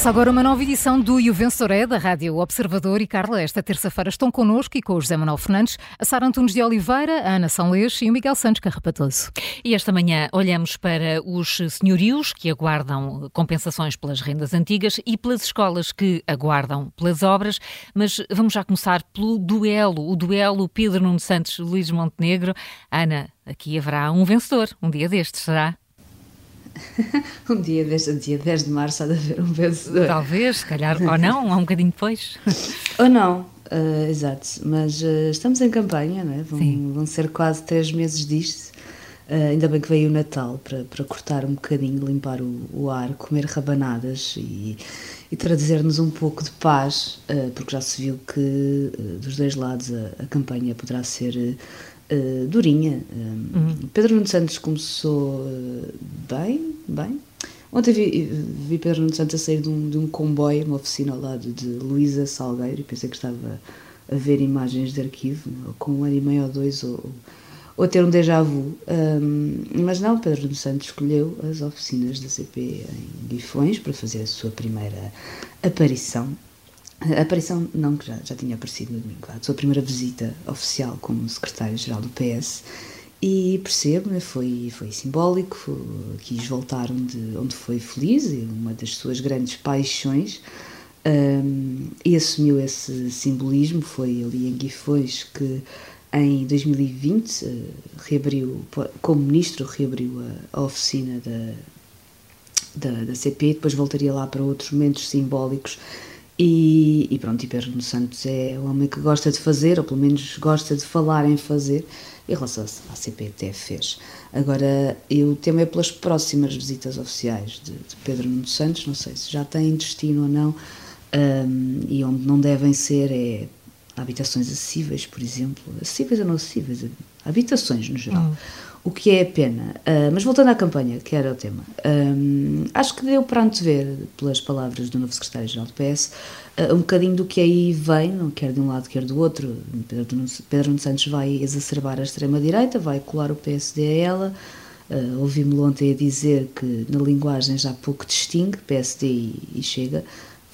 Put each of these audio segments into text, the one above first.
Começa agora uma nova edição do E o Vencedor é da Rádio Observador e Carla, esta terça-feira estão connosco e com o José Manuel Fernandes, a Sara Antunes de Oliveira, a Ana São Lês e o Miguel Santos Carrapatoso. E esta manhã olhamos para os senhorios que aguardam compensações pelas rendas antigas e pelas escolas que aguardam pelas obras, mas vamos já começar pelo duelo, o duelo Pedro Nuno Santos Luís Montenegro. Ana, aqui haverá um vencedor, um dia destes, será? um dia, desde dia 10 de março, há de haver um vencedor. Talvez, se calhar, ou não, há um bocadinho depois. ou não, uh, exato. Mas uh, estamos em campanha, não é? Vão, vão ser quase três meses disto. Uh, ainda bem que veio o Natal para, para cortar um bocadinho, limpar o, o ar, comer rabanadas e, e trazer-nos um pouco de paz, porque já se viu que dos dois lados a, a campanha poderá ser uh, durinha. uhum. Pedro Nuno Santos começou uh, bem, bem. Ontem vi, vi Pedro Nuno Santos a sair de um, de um comboio, uma oficina ao lado de Luísa Salgueiro, e pensei que estava a ver imagens de arquivo, com um ano e meio ou dois, ou, ou ter um déjà vu. Um, mas não, Pedro Nuno Santos escolheu as oficinas da CP em Guifões para fazer a sua primeira aparição a aparição, não, que já, já tinha aparecido no domingo, a sua primeira visita oficial como secretário-geral do PS e percebo, né, foi, foi simbólico, foi, quis voltar onde, onde foi feliz, uma das suas grandes paixões, um, e assumiu esse simbolismo, foi ali em Guifões que em 2020 uh, eh, reabriu, como ministro, reabriu a, a oficina da, da, da CP, depois voltaria lá para outros momentos simbólicos e, e pronto, e Pedro Santos é um homem que gosta de fazer, ou pelo menos gosta de falar em fazer, em relação à CPT fez. Agora, eu temo é pelas próximas visitas oficiais de, de Pedro Nuno Santos, não sei se já têm destino ou não, um, e onde não devem ser é habitações acessíveis, por exemplo, acessíveis ou não acessíveis, habitações no geral. Hum o que é pena. Uh, mas voltando à campanha, que era o tema, um, acho que deu para antever, pelas palavras do novo secretário-geral do PS, uh, um bocadinho do que aí vem, quer de um lado, quer do outro. Pedro, Pedro Santos vai exacerbar a extrema-direita, vai colar o PSD a ela. Uh, Ouvi-me ontem a dizer que na linguagem já pouco distingue PSD e, e chega.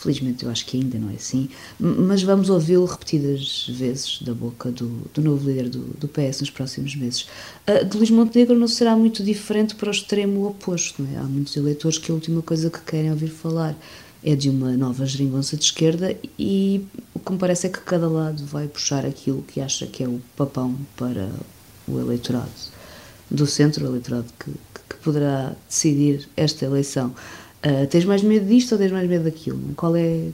Felizmente eu acho que ainda não é assim, mas vamos ouvi-lo repetidas vezes da boca do, do novo líder do, do, PS nos próximos meses. Uh, de Luís Montenegro não será muito diferente para o extremo oposto, não é? Há muitos eleitores que a última coisa que querem ouvir falar é de uma nova geringonça de esquerda e o que me parece é que cada lado vai puxar aquilo que acha que é o papão para o eleitorado do centro, o eleitorado que, que poderá decidir esta eleição. Uh, tens mais medo disto ou tens mais medo daquilo? Qual é,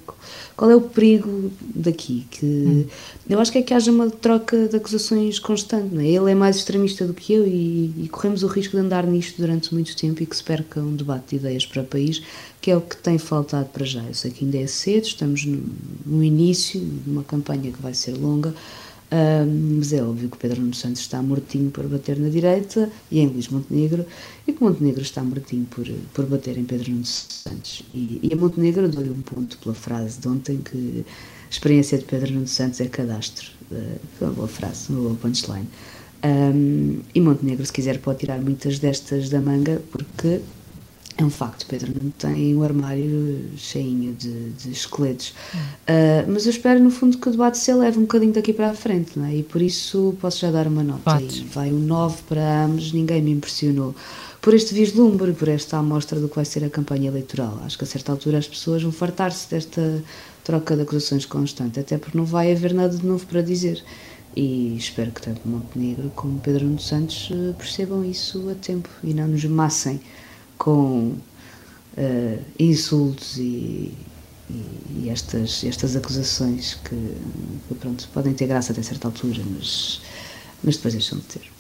qual é o perigo daqui? Que hum. Eu acho que é que haja uma troca de acusações constante. É? Ele é mais extremista do que eu e, e, corremos o risco de andar nisto durante muito tempo e que se perca um debate de ideias para o país, que é o que tem faltado para já. Eu sei que ainda é cedo, estamos no, no início de uma campanha que vai ser longa, mas é óbvio que Pedro Nuno Santos está mortinho por bater na direita e em Luís Montenegro, e que Montenegro está mortinho por, por bater em Pedro Nuno Santos. E, e a Montenegro dou-lhe um ponto pela frase de ontem que a experiência de Pedro Nuno Santos é cadastro. Uh, foi uma boa frase, uma boa punchline. Um, e Montenegro, se quiser, pode tirar muitas destas da manga, porque é um facto, Pedro não tem um armário cheinho de, de esqueletos. Uh, mas eu espero, no fundo, que o debate se eleve um bocadinho daqui para a frente, não é? E por isso posso já dar uma nota. Vai um 9 para ambos, ninguém me impressionou. Por este vislumbre, por esta amostra do que vai ser a campanha eleitoral. Acho que a certa altura as pessoas vão fartar-se desta troca de acusações constante, até porque não vai haver nada de novo para dizer. E espero que tanto Montenegro como Pedro Nuno Santos ah, percebam isso a tempo e não nos massem com uh, insultos e, e, estas, estas acusações que, que, pronto, podem ter graça até certa altura, mas, mas depois deixam de ter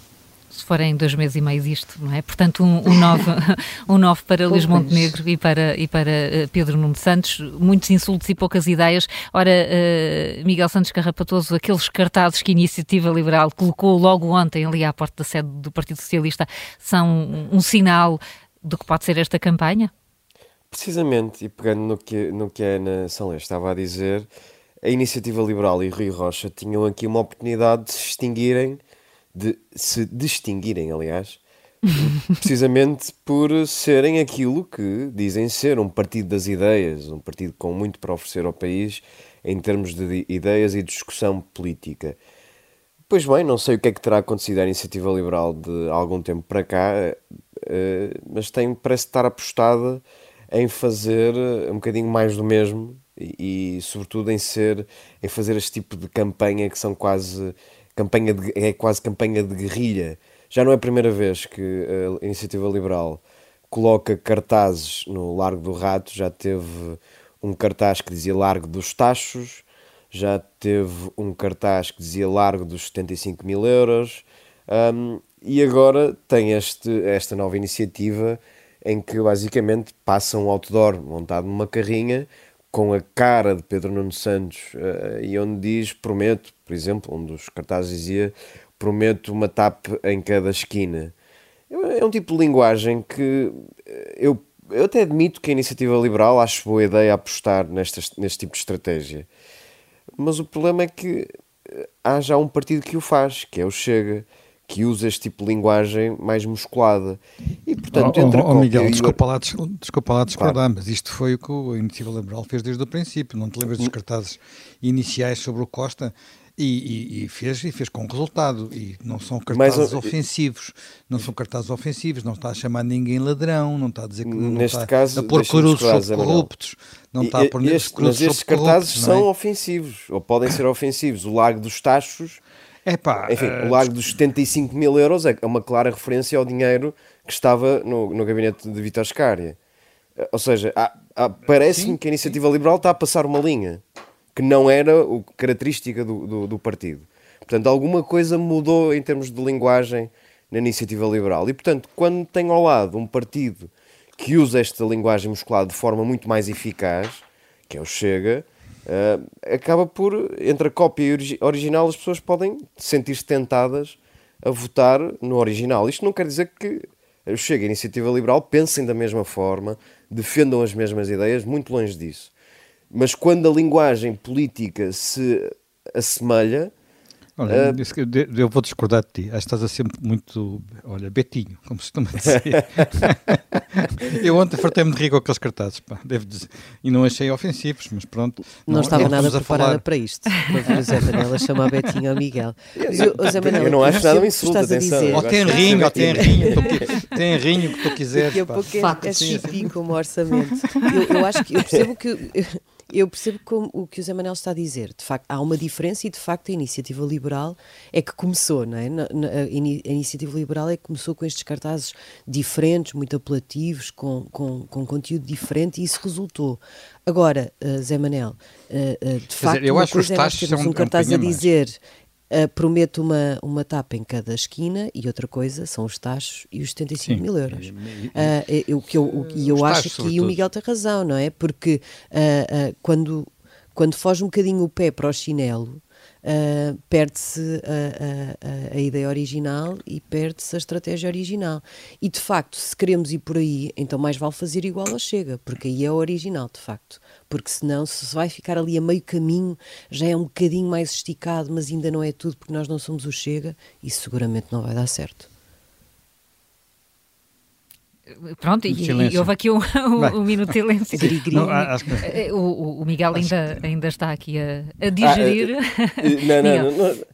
se forem dois meses e meio isto, não é? Portanto, um, um, nove, um nove para Luís Montenegro e para, e para uh, Pedro Nuno Santos, muitos insultos e poucas ideias. Ora, uh, Miguel Santos Carrapatoso, aqueles cartazes que a Iniciativa Liberal colocou logo ontem ali à porta da sede do Partido Socialista, são um, um sinal do que pode ser esta campanha? Precisamente, e pegando no que, no que a Ana Salé estava a dizer, a Iniciativa Liberal e Rui Rocha tinham aqui uma oportunidade de se extinguirem, de se distinguirem, aliás, precisamente por serem aquilo que dizem ser um partido das ideias, um partido com muito para oferecer ao país em termos de ideias e discussão política. Pois bem, não sei o que é que terá acontecido à iniciativa liberal de algum tempo para cá, mas tem, parece estar apostada em fazer um bocadinho mais do mesmo e, e, sobretudo em ser em fazer este tipo de campanha que são quase campanha de, é quase campanha de guerrilha. Já não é a primeira vez que a Iniciativa Liberal coloca cartazes no Largo do Rato, já teve um cartaz que dizia Largo dos Tachos, já teve um cartaz que dizia Largo dos 75 mil euros, um, e agora tem este, esta nova iniciativa em que basicamente passa um outdoor montado numa carrinha com a cara de Pedro Nuno Santos uh, e onde diz, prometo, por exemplo, um dos cartazes dizia prometo uma TAP em cada esquina. É um tipo de linguagem que eh, eu, eu até admito que a iniciativa liberal acho boa ideia apostar nestas, neste tipo de estratégia. Mas o problema é que eh, há já um partido que o faz, que é o Chega, que usa este tipo de linguagem mais musculada. E, portanto, oh, oh, oh Miguel, desculpa lá, desculpa lá discordar, claro. mas isto foi o que a Iniciativa Liberal fez desde o princípio. Não te lembras dos cartazes iniciais sobre o Costa? E, e, e, fez, e fez com resultado. E não são cartazes Mas, ofensivos. Não são cartazes ofensivos. Não está a chamar ninguém ladrão. Não está a dizer que não neste está caso, a pôr cruzes sobre corruptos. Não está a pôr este, cruzes Mas estes cartazes são é? ofensivos. Ou podem ser ofensivos. O Lago dos Tachos. Epá, Enfim, uh, o Lago dos 75 mil euros é uma clara referência ao dinheiro que estava no, no gabinete de Vitor Scária. Ou seja, parece-me que a iniciativa liberal está a passar uma linha que não era o, característica do, do, do, partido. Portanto, alguma coisa mudou em termos de linguagem na iniciativa liberal. E, portanto, quando tem ao lado um partido que usa esta linguagem musculada de forma muito mais eficaz, que é o Chega, uh, acaba por, entre a cópia e o original, as pessoas podem sentir-se tentadas a votar no original. Isto não quer dizer que o Chega e a Iniciativa Liberal pensem da mesma forma, defendam as mesmas ideias, muito longe disso. Mas quando a linguagem política se assemelha. Olha, uh, eu vou discordar de ti. Acho que estás a ser muito, olha, betinho, como se costuma dizer. eu ontem fartei-me de rir com aqueles cartazes, pá, devo dizer. E não achei ofensivos, mas pronto. Não, não estava nada preparada falar. para isto. Para o Zé Manela chamar Betinho ao Miguel. Eu, Zé Manela, eu não acho nada um insulto, atenção. Ou tem rinho, ou tem rinho, tem rinho que tu quiseres. Daqui a pouco é, é como orçamento. Eu, eu acho que, eu percebo que eu percebo como, o que o Zé Manuel está a dizer. De facto, há uma diferença e, de facto, a iniciativa liberal é que começou, não é? A, iniciativa liberal é que começou com estes cartazes diferentes, muito apelativos, com, com, com conteúdo diferente e isso resultou. Agora, uh, Zé Manel, uh, uh, de facto, dizer, eu acho que os é nós termos um cartaz um a dizer Uh, promete uma, uma tapa em cada esquina e outra coisa são os taxos e os 75 Sim. mil euros. E, uh, que eu, e eu acho taxos, que o Miguel tem razão, não é? Porque uh, quando, quando foge um bocadinho o pé para o chinelo, uh, perde-se a, a, a, ideia original e perde-se a estratégia original. E de facto, se queremos ir por aí, então mais vale fazer igual ao Chega, porque aí é o original, de facto. Porque senão, se vai ficar ali a meio caminho, já é um bocadinho mais esticado, mas ainda não é tudo, porque nós não somos o Chega, isso seguramente não vai dar certo. Pronto, e, e, houve aqui um, um, um minuto de silêncio. Não, acho que... Eh, o, o Miguel ainda, que... ainda está aqui a, a digerir. Ah, não, não, não,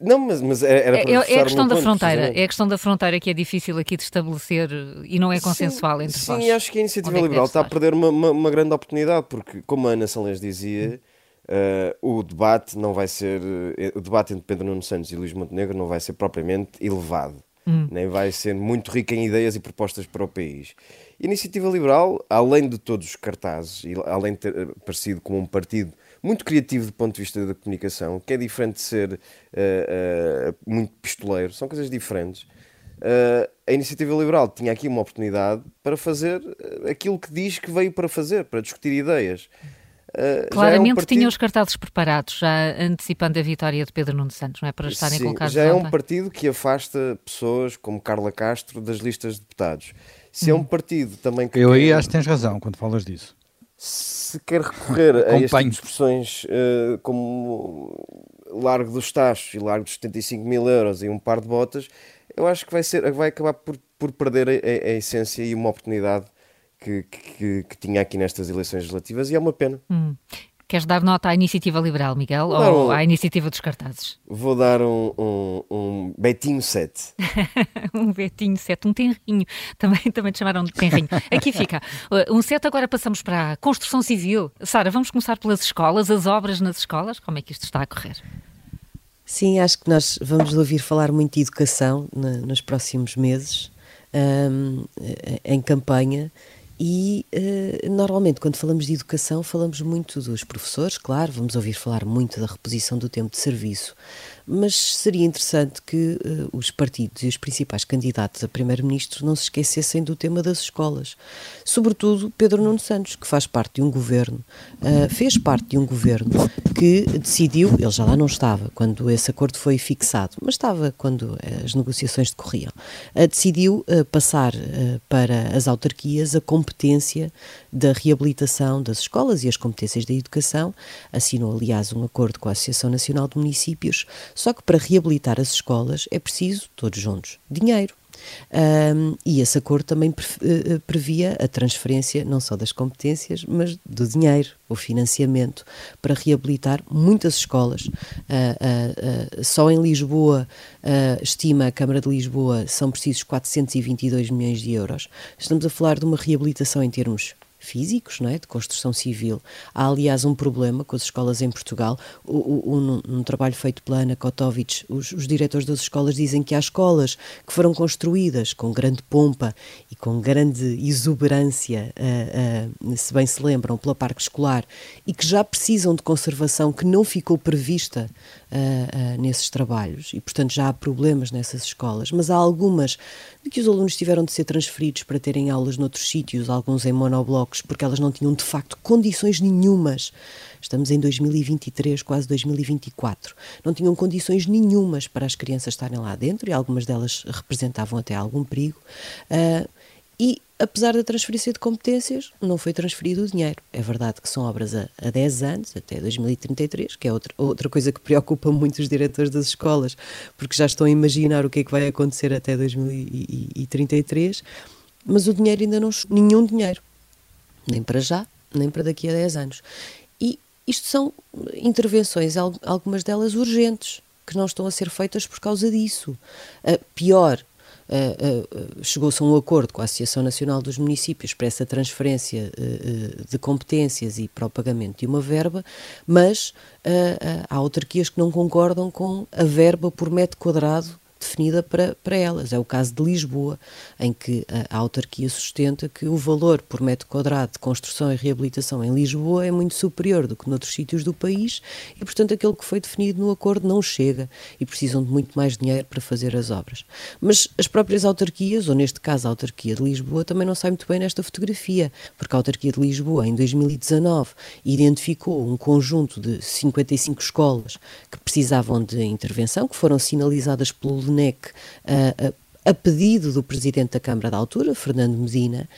não, mas, mas era para é, é, é a questão da ponto, fronteira. É a questão da fronteira que é difícil aqui de estabelecer e não é consensual sim, entre sim, vós. Sim, acho que a Iniciativa é Liberal está a perder uma, uma, uma, grande oportunidade, porque, como a Ana Salles dizia, uh, o debate não vai ser. Uh, o debate entre Pedro Nuno Santos e Luís Montenegro não vai ser propriamente elevado hum. nem vai ser muito rica em ideias e propostas para o país. A Iniciativa Liberal, além de todos os cartazes, e além de ter eh, parecido como um partido muito criativo do ponto de vista da comunicação, que é diferente de ser uh, uh, muito pistoleiro, são coisas diferentes. Uh, a Iniciativa Liberal tinha aqui uma oportunidade para fazer aquilo que diz que veio para fazer, para discutir ideias. Uh, Claramente é um partido... tinha os cartazes preparados, já antecipando a vitória de Pedro Nuno Santos, não é? Para estarem Sim, colocados Já é um partido que afasta pessoas como Carla Castro das listas de deputados. Se hum. é um partido também que. Eu aí acho que tens razão quando falas disso. Se quer recorrer a estas tipo expressões uh, como largo dos tachos e largo dos 75 mil euros e um par de botas, eu acho que vai, ser, vai acabar por, por perder a, a, a essência e uma oportunidade que, que, que, tinha aqui nestas eleições legislativas e é uma pena. Hum. Queres dar nota à iniciativa liberal, Miguel, ou um, à iniciativa dos cartazes? Vou dar um, um, um Betinho 7. um Betinho 7, um tenrinho. Também, também te chamaram de tenrinho. Aqui fica. Uh, um 7, agora passamos para a construção civil. Sara, vamos começar pelas escolas, as obras nas escolas. Como é que isto está a correr? Sim, acho que nós vamos ouvir falar muito de educação na, nos próximos meses, um, em campanha. E uh, normalmente, quando falamos de educação, falamos muito dos professores, claro, vamos ouvir falar muito da reposição do tempo de serviço, mas seria interessante que uh, os partidos e os principais candidatos a primeiro-ministro não se esquecessem do tema das escolas. Sobretudo Pedro Nuno Santos, que faz parte de um governo, uh, fez parte de um governo que decidiu, ele já lá não estava quando esse acordo foi fixado, mas estava quando as negociações decorriam, uh, decidiu passar para as autarquias a competência da reabilitação das escolas e as competências da educação. Assinou, aliás, um acordo com a Associação Nacional de Municípios só que para reabilitar as escolas é preciso, todos juntos, dinheiro. Um, e esse acordo também eh, eh, previa a transferência não só das competências, mas do dinheiro, o financiamento para reabilitar muitas escolas. Uh, uh, uh, só em Lisboa, estima a Câmara de Lisboa, são precisos 422 milhões de euros. Estamos a falar de uma reabilitação em termos físicos, não é? de construção civil. Há, aliás, um problema com as escolas em Portugal. O, trabalho feito pela Ana Kotovic, os, os, diretores das escolas dizem que há escolas que foram construídas com grande pompa e com grande exuberância, uh, uh, se bem se lembram, pela parque escolar, e que já precisam de conservação que não ficou prevista uh, uh, nesses trabalhos e, portanto, já há problemas nessas escolas. Mas há algumas de que os alunos tiveram de ser transferidos para terem aulas noutros sítios, alguns em monoblocos, porque elas não tinham de facto condições nenhumas. Estamos em 2023, quase 2024. Não tinham condições nenhumas para as crianças estarem lá dentro e algumas delas representavam até algum perigo. Uh, e apesar da transferência de competências, não foi transferido o dinheiro. É verdade que são obras a, a 10 anos, até 2033, que é outra, outra coisa que preocupa muito os diretores das escolas, porque já estão a imaginar o que é que vai acontecer até 2033, mas o dinheiro ainda não nenhum dinheiro, nem para já, nem para daqui a 10 anos. E isto são intervenções, algumas delas urgentes, que não estão a ser feitas por causa disso. Uh, pior, uh, uh, chegou-se a um acordo com a Associação Nacional dos Municípios para essa transferência uh, de competências e para o pagamento de uma verba, mas há autarquias que não concordam com a verba por metro quadrado definida para, para elas. É o caso de Lisboa, em que a, a autarquia sustenta que o valor por metro quadrado de construção e reabilitação em Lisboa é muito superior do que noutros sítios do país e, portanto, aquilo que foi definido no acordo não chega e precisam de muito mais dinheiro para fazer as obras. Mas as próprias autarquias, ou neste caso a autarquia de Lisboa, também não sai muito bem nesta fotografia, porque a autarquia de Lisboa, em 2019, identificou um conjunto de 55 escolas que precisavam de intervenção, que foram sinalizadas pelo LNEC a, a, a pedido do presidente da Câmara da altura, Fernando Medina,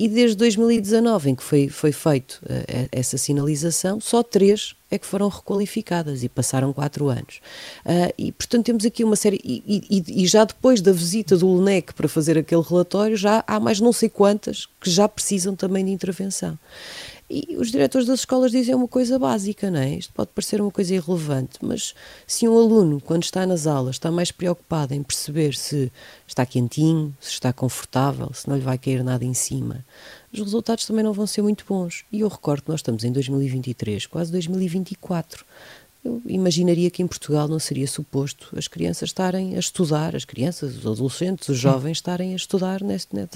e desde 2019, em que foi, foi feito uh, essa sinalização, só três é que foram requalificadas e passaram quatro anos. Uh, e, portanto, temos aqui uma série. E, e, e, já depois da visita do LNEC para fazer aquele relatório, já há mais não sei quantas que já precisam também de intervenção. E os diretores das escolas dizem uma coisa básica, não é? Isto pode parecer uma coisa irrelevante, mas se um aluno, quando está nas aulas, está mais preocupado em perceber se está quentinho, se está confortável, se não lhe vai cair nada em cima, os resultados também não vão ser muito bons. E eu recordo que nós estamos em 2023, quase 2024. Eu imaginaria que em Portugal não seria suposto as crianças estarem a estudar, as crianças, os adolescentes, os jovens estarem a estudar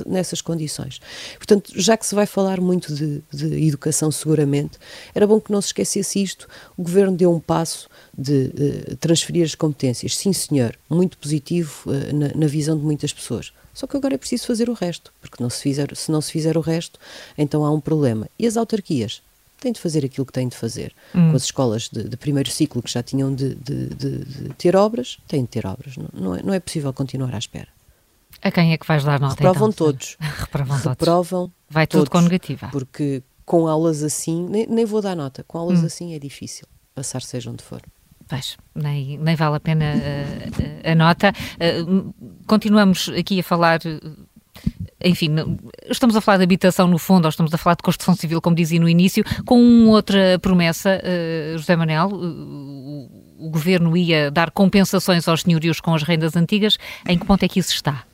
nessas condições. Portanto, já que se vai falar muito de, de, educação seguramente, era bom que não se esquecesse isto. O Governo deu um passo de, de transferir as competências. Sim, senhor, muito positivo uh, na, na visão de muitas pessoas. Só que agora é preciso fazer o resto, porque não se, fizer, se não se fizer o resto, então há um problema. E as autarquias? Tem de fazer aquilo que tem de fazer. Hum. Com as escolas de, de, primeiro ciclo que já tinham de, de, de, ter obras, têm de ter obras. Não, não, é, não é possível continuar à espera. A quem é que vais dar nota? Reprovam então, todos. Reprovam todos. Reprovam Vai tudo com negativa. Porque com aulas assim, nem, nem vou dar nota, com aulas hum. assim é difícil passar seja onde for. Pois, nem, nem vale a pena uh, a nota. Uh, continuamos aqui a falar enfim, estamos a falar de habitação no fundo, ou estamos a falar de construção civil, como dizia no início, com outra promessa, uh, José Manel, uh, o governo ia dar compensações aos senhorios com as rendas antigas. Em que ponto é que isso está?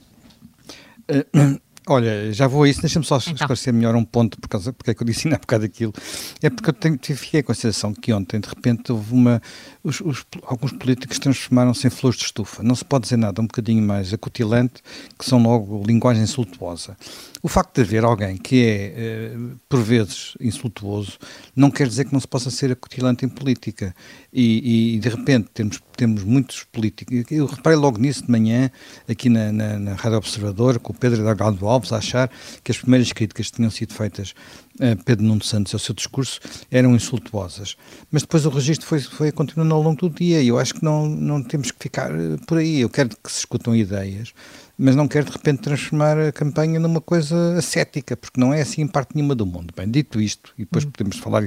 Olha, já vou a isso, deixa-me só então. esclarecer melhor um ponto, por causa, porque é que eu disse ainda há bocado aquilo. É porque eu tenho, fiquei com a sensação que ontem, de repente, houve uma. Os, os, alguns políticos transformaram-se em flores de estufa. Não se pode dizer nada um bocadinho mais acutilante, que são logo linguagem insultuosa. O facto de haver alguém que é, eh, por vezes, insultuoso, não quer dizer que não se possa ser acutilante em política. E, e de repente temos, temos muitos políticos. Eu reparei logo nisso de manhã, aqui na, na, na Rádio Observador, com o Pedro Delgado Alves, a achar que as primeiras críticas que tinham sido feitas a Pedro Nuno Santos ao seu discurso eram insultuosas. Mas depois o registro foi, foi continuando ao longo do dia e eu acho que não, não temos que ficar eh, por aí. Eu quero que se escutam ideias mas não quer de repente transformar a campanha numa coisa ascética, porque não é assim em parte nenhuma do mundo. Bem, dito isto, e depois hum. podemos falar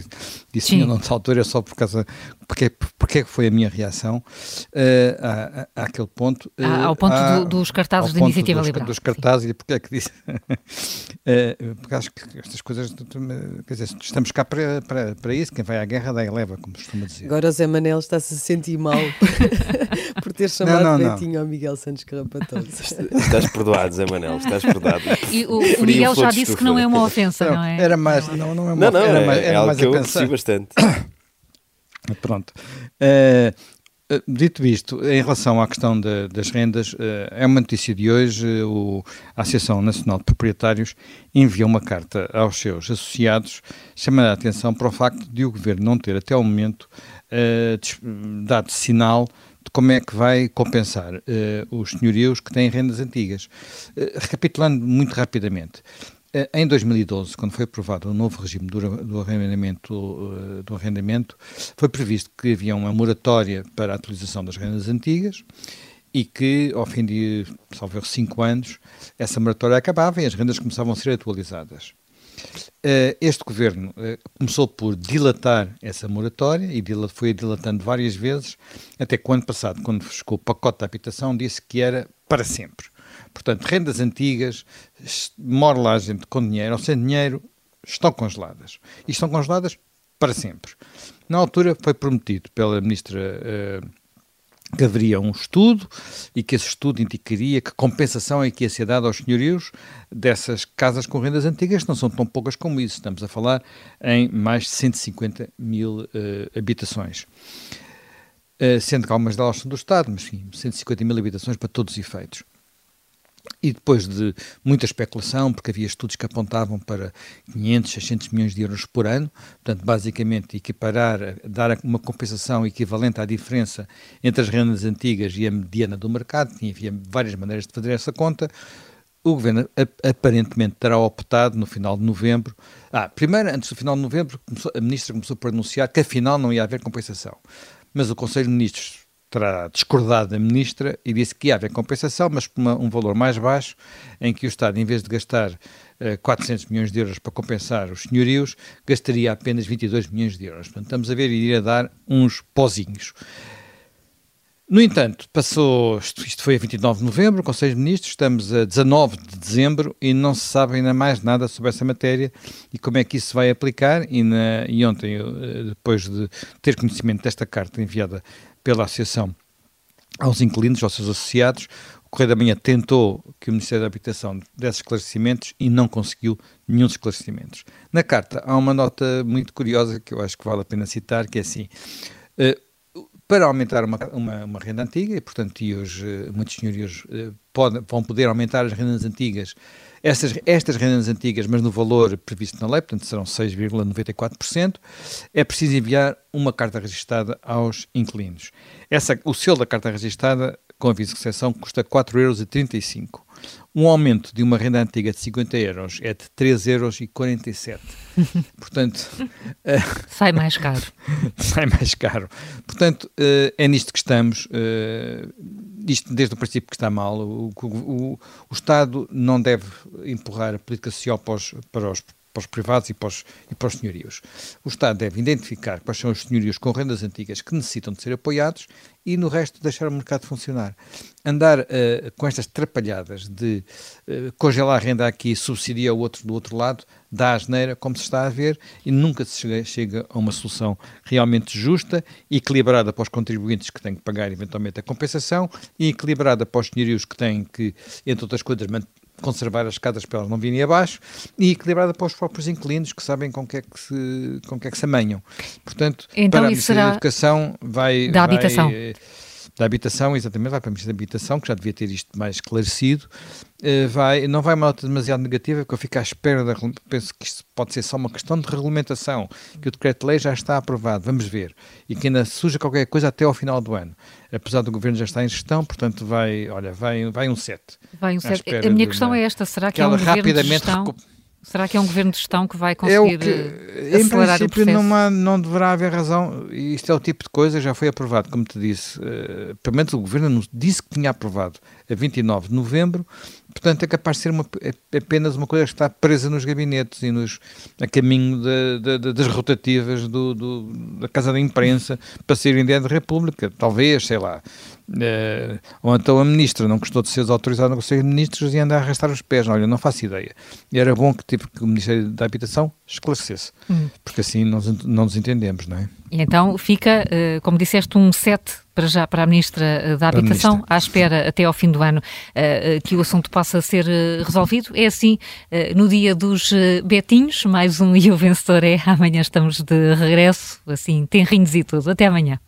disso em outra altura, é só por causa, porque, porque é que foi a minha reação uh, à, àquele ponto. Uh, ao ponto à, do, dos cartazes de iniciativa dos, liberal. Dos cartazes, Sim. e porque é que disse. uh, porque acho que estas coisas, quer dizer, estamos cá para, para, para isso, quem vai à guerra dá e leva, como costuma dizer. Agora o Zé Manel está-se a sentir mal por ter chamado não, não, Betinho ao Miguel Santos Carrapatoso. Estás perdoado, Zé Manel, estás perdoado. E o, o Miguel já disse que não é uma ofensa, não, não é? Era mais, não, não é uma não, não, era é, mais, era é algo mais que eu aprecio bastante. Pronto. Uh, dito isto, em relação à questão de, das rendas, uh, é uma notícia de hoje. O, a Associação Nacional de Proprietários enviou uma carta aos seus associados, chamando a atenção para o facto de o governo não ter, até o momento, uh, dado sinal como é que vai compensar uh, os senhorios que têm rendas antigas. Uh, recapitulando muito rapidamente, uh, em 2012, quando foi aprovado o novo regime do, arrendamento, do arrendamento, foi previsto que havia uma moratória para a atualização das rendas antigas e que, ao fim de, salvo cinco anos, essa moratória acabava e as rendas começavam a ser atualizadas. Eh, este governo eh, começou por dilatar essa moratória e foi dilatando várias vezes, até que o ano passado, quando chegou o pacote da habitação, disse que era para sempre. Portanto, rendas antigas, mora lá gente com dinheiro ou sem dinheiro, estão congeladas. E estão congeladas para sempre. Na altura foi prometido pela ministra uh, que haveria um estudo e que esse estudo indicaria que compensação é que ia ser dada aos senhorios dessas casas com rendas antigas, que não são tão poucas como isso. Estamos a falar em mais de 150 mil uh, habitações. Uh, sendo que algumas delas são do Estado, mas sim, 150 mil habitações para todos os efeitos. E depois de muita especulação, porque havia estudos que apontavam para 500, 600 milhões de euros por ano, portanto, basicamente equiparar, dar uma compensação equivalente à diferença entre as rendas antigas e a mediana do mercado, e havia várias maneiras de fazer essa conta. O governo aparentemente terá optado no final de novembro. Ah, primeiro, antes do final de novembro, a ministra começou por anunciar que afinal não ia haver compensação. Mas o Conselho de Ministros terá discordado da ministra e disse que ia haver compensação, mas por uma, um valor mais baixo, em que o Estado, em vez de gastar uh, eh, 400 milhões de euros para compensar os senhorios, gastaria apenas 22 milhões de euros. Portanto, estamos a ver, iria dar uns pozinhos. No entanto, passou, isto foi a 29 de novembro, o Conselho de Ministros, estamos a 19 de dezembro e não se sabe ainda mais nada sobre essa matéria e como é que isso vai aplicar. E, na, e ontem, eh, depois de ter conhecimento desta carta enviada pela Associação aos inquilinos, aos seus associados. O Correio da Manhã tentou que o Ministério da Habitação desse esclarecimentos e não conseguiu nenhum esclarecimentos. Na carta há uma nota muito curiosa que eu acho que vale a pena citar, que é assim, uh, para aumentar uma, uma, uma, renda antiga, e portanto e os, uh, muitos senhorios podem, vão poder aumentar as rendas antigas estas, estas rendas antigas, mas no valor previsto na lei, portanto serão 6,94%, é preciso enviar uma carta registada aos inquilinos. Essa, o selo da carta registada, com aviso de recepção, custa 4,35 euros. Um aumento de uma renda antiga de 50 euros é de 3,47 euros. Portanto... uh, sai mais caro. sai mais caro. Portanto, uh, é nisto que estamos. Uh, isto desde o princípio que está mal. O, o, o, Estado não deve empurrar a política social para os, para os para os privados e para os, e para os senhorios. O Estado deve identificar quais são os senhorios com rendas antigas que necessitam de ser apoiados e no resto deixar o mercado funcionar. Andar uh, com estas trapalhadas de uh, congelar a renda aqui e subsidiar o outro do outro lado, dá asneira, como se está a ver, e nunca se chega, chega, a uma solução realmente justa, equilibrada para os contribuintes que têm que pagar eventualmente a compensação e equilibrada para os senhorios que têm que, entre outras coisas, conservar as escadas para elas não virem abaixo e equilibrada para os próprios inquilinos que sabem com que é que se, com que é que se amanham. Portanto, então, para a Ministério da Educação vai... Da vai, habitação. Eh, da habitação, exatamente, vai para a Ministério da Habitação, que já devia ter isto mais esclarecido, uh, vai, não vai uma nota demasiado negativa, porque eu fico à espera, da, penso que isto pode ser só uma questão de regulamentação, que o decreto-lei já está aprovado, vamos ver, e que ainda surja qualquer coisa até ao final do ano. Apesar do Governo já estar em gestão, portanto vai, olha, vai, vai um 7. Vai um 7. A minha questão uma, é esta, será que é um Governo de gestão... Será que é um governo de gestão que vai conseguir é o que, eh, acelerar em princípio, não, há, não deverá haver razão. Isto é o tipo de coisa, já foi aprovado, como te disse. Uh, pelo menos o governo disse que tinha aprovado a 29 de novembro, portanto é capaz de ser uma, é apenas uma coisa que está presa nos gabinetes e nos, a caminho de, de, das rotativas do, do, da Casa da Imprensa para ser ideia da República. Talvez, sei lá. Uh, ou então a ministra não gostou de ser autorizada no Conselho de Ministros e anda a arrastar os pés. Olha, não faço ideia. E era bom que, tipo, que o Ministério da Habitação esclarecesse, hum. porque assim não, não nos entendemos, não é? E então fica, uh, como disseste, um set para já para a Ministra eh, da Habitação, ministra. à espera até ao fim do ano uh, que o assunto possa ser resolvido. É assim, no dia dos Betinhos, mais um e o vencedor é. Amanhã estamos de regresso, assim, tenrinhos e tudo. Até amanhã.